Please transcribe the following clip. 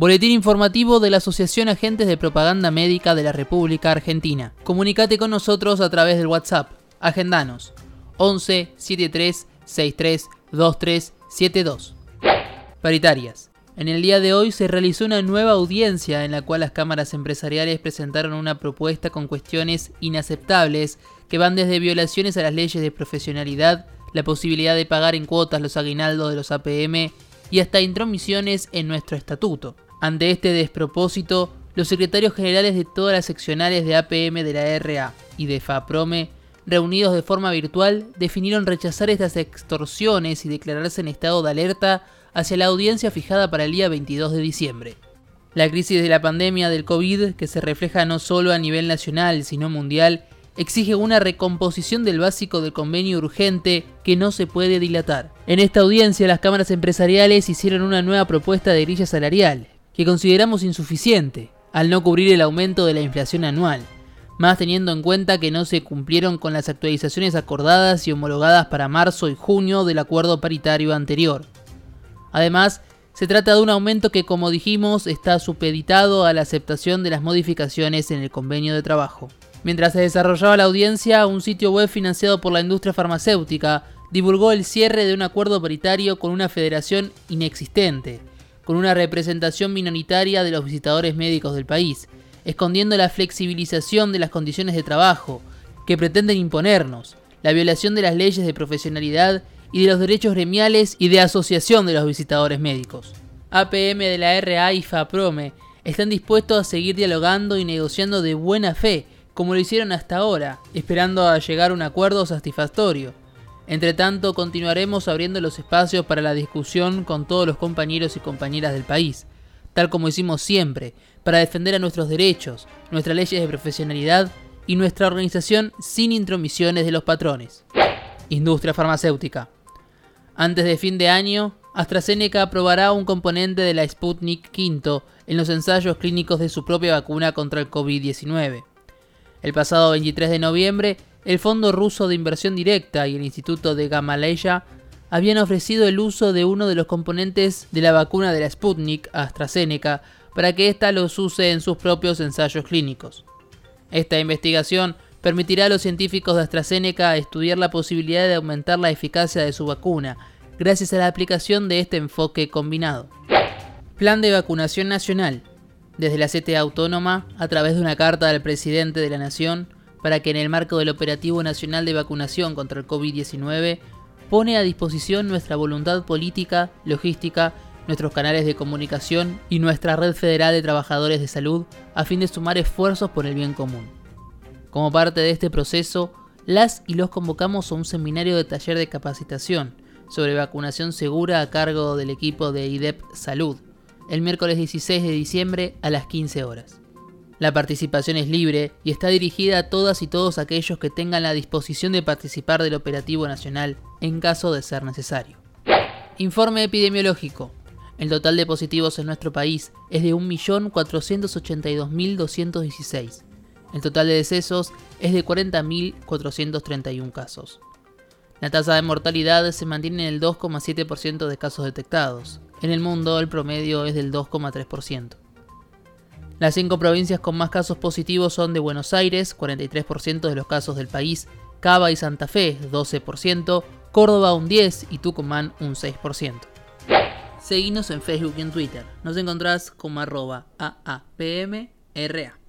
Boletín informativo de la Asociación Agentes de Propaganda Médica de la República Argentina. Comunicate con nosotros a través del WhatsApp. Agendanos 11 73 63 23 72. Paritarias. En el día de hoy se realizó una nueva audiencia en la cual las cámaras empresariales presentaron una propuesta con cuestiones inaceptables que van desde violaciones a las leyes de profesionalidad, la posibilidad de pagar en cuotas los aguinaldos de los APM y hasta intromisiones en nuestro estatuto. Ante este despropósito, los secretarios generales de todas las seccionales de APM de la RA y de FAPROME, reunidos de forma virtual, definieron rechazar estas extorsiones y declararse en estado de alerta hacia la audiencia fijada para el día 22 de diciembre. La crisis de la pandemia del COVID, que se refleja no solo a nivel nacional, sino mundial, exige una recomposición del básico del convenio urgente que no se puede dilatar. En esta audiencia las cámaras empresariales hicieron una nueva propuesta de grilla salarial, que consideramos insuficiente, al no cubrir el aumento de la inflación anual, más teniendo en cuenta que no se cumplieron con las actualizaciones acordadas y homologadas para marzo y junio del acuerdo paritario anterior. Además, se trata de un aumento que, como dijimos, está supeditado a la aceptación de las modificaciones en el convenio de trabajo. Mientras se desarrollaba la audiencia, un sitio web financiado por la industria farmacéutica divulgó el cierre de un acuerdo paritario con una federación inexistente, con una representación minoritaria de los visitadores médicos del país, escondiendo la flexibilización de las condiciones de trabajo que pretenden imponernos, la violación de las leyes de profesionalidad y de los derechos gremiales y de asociación de los visitadores médicos. APM de la RA y FAPROME están dispuestos a seguir dialogando y negociando de buena fe como lo hicieron hasta ahora, esperando a llegar a un acuerdo satisfactorio. Entre tanto, continuaremos abriendo los espacios para la discusión con todos los compañeros y compañeras del país, tal como hicimos siempre, para defender a nuestros derechos, nuestras leyes de profesionalidad y nuestra organización sin intromisiones de los patrones. Industria farmacéutica. Antes de fin de año, AstraZeneca aprobará un componente de la Sputnik V en los ensayos clínicos de su propia vacuna contra el COVID-19. El pasado 23 de noviembre, el Fondo Ruso de Inversión Directa y el Instituto de Gamaleya habían ofrecido el uso de uno de los componentes de la vacuna de la Sputnik AstraZeneca para que ésta los use en sus propios ensayos clínicos. Esta investigación permitirá a los científicos de AstraZeneca estudiar la posibilidad de aumentar la eficacia de su vacuna gracias a la aplicación de este enfoque combinado. Plan de vacunación nacional desde la CTA Autónoma a través de una carta del presidente de la Nación para que en el marco del Operativo Nacional de Vacunación contra el COVID-19 pone a disposición nuestra voluntad política, logística, nuestros canales de comunicación y nuestra red federal de trabajadores de salud a fin de sumar esfuerzos por el bien común. Como parte de este proceso, las y los convocamos a un seminario de taller de capacitación sobre vacunación segura a cargo del equipo de IDEP Salud, el miércoles 16 de diciembre a las 15 horas. La participación es libre y está dirigida a todas y todos aquellos que tengan la disposición de participar del operativo nacional en caso de ser necesario. Informe epidemiológico. El total de positivos en nuestro país es de 1.482.216. El total de decesos es de 40.431 casos. La tasa de mortalidad se mantiene en el 2,7% de casos detectados. En el mundo el promedio es del 2,3%. Las cinco provincias con más casos positivos son de Buenos Aires, 43% de los casos del país, Cava y Santa Fe, 12%, Córdoba un 10% y Tucumán un 6%. Seguinos en Facebook y en Twitter. Nos encontrás como arroba AAPMRA.